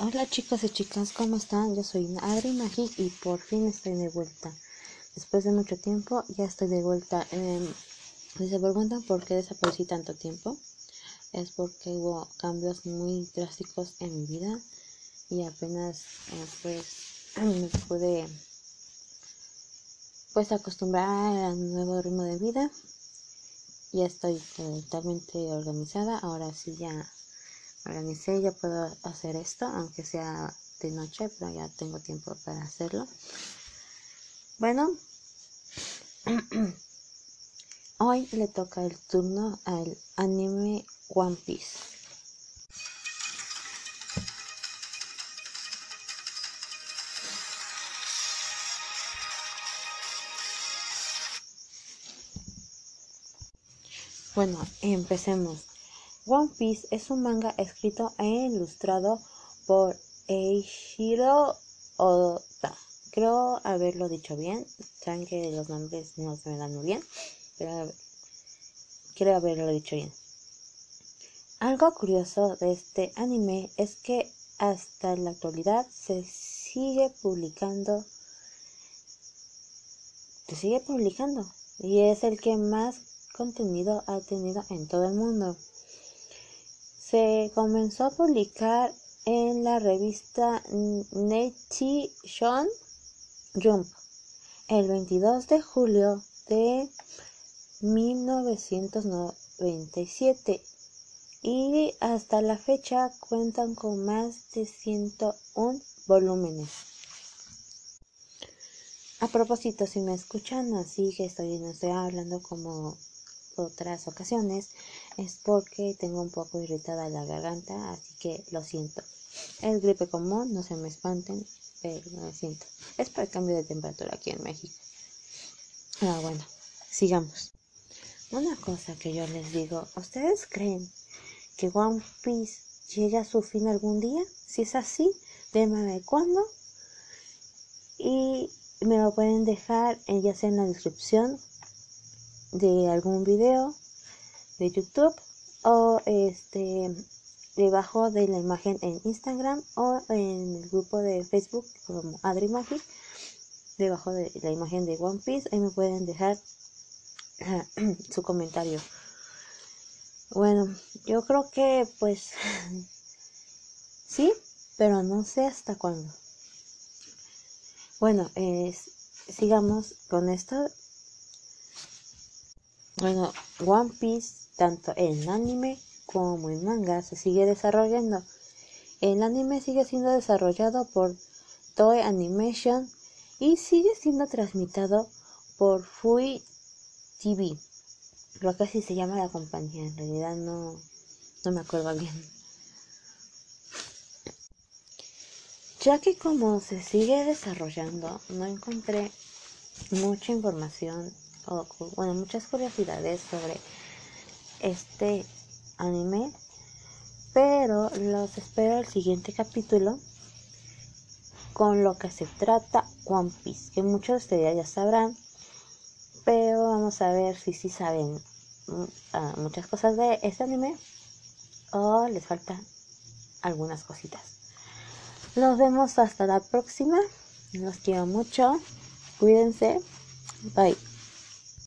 Hola chicos y chicas, ¿cómo están? Yo soy Adri Magic y por fin estoy de vuelta. Después de mucho tiempo ya estoy de vuelta. Eh, si se preguntan por qué desaparecí tanto tiempo, es porque hubo cambios muy drásticos en mi vida y apenas eh, pues me pude pues acostumbrar al nuevo ritmo de vida. Ya estoy totalmente organizada, ahora sí ya organicé, ya puedo hacer esto, aunque sea de noche, pero ya tengo tiempo para hacerlo. Bueno, hoy le toca el turno al anime One Piece. Bueno, empecemos. One Piece es un manga escrito e ilustrado por Eiichiro Oda. Creo haberlo dicho bien. Saben que los nombres no se me dan muy bien, pero quiero haberlo dicho bien. Algo curioso de este anime es que hasta la actualidad se sigue publicando se sigue publicando y es el que más contenido ha tenido en todo el mundo se comenzó a publicar en la revista Nation Jump el 22 de julio de 1997 y hasta la fecha cuentan con más de 101 volúmenes. A propósito, si me escuchan así que estoy, no estoy hablando como otras ocasiones es porque tengo un poco irritada la garganta, así que lo siento. Es gripe común, no se me espanten, pero lo siento. Es por el cambio de temperatura aquí en México. Ah, bueno, sigamos. Una cosa que yo les digo, ¿ustedes creen que One Piece llega a su fin algún día? Si es así, déjenme cuándo. Y me lo pueden dejar ya sea en la descripción de algún video de YouTube o este debajo de la imagen en Instagram o en el grupo de Facebook como Adri Magic debajo de la imagen de One Piece ahí me pueden dejar su comentario. Bueno yo creo que pues sí pero no sé hasta cuándo. Bueno sigamos con esto. Bueno, One Piece, tanto en anime como en manga, se sigue desarrollando. El anime sigue siendo desarrollado por Toei Animation y sigue siendo transmitido por Fui TV. Creo que así se llama la compañía, en realidad no, no me acuerdo bien. Ya que como se sigue desarrollando, no encontré mucha información bueno, muchas curiosidades sobre este anime, pero los espero el siguiente capítulo con lo que se trata One Piece, que muchos de ustedes ya sabrán, pero vamos a ver si sí saben mm, ah, muchas cosas de este anime o les falta algunas cositas. Nos vemos hasta la próxima. Los quiero mucho. Cuídense. Bye.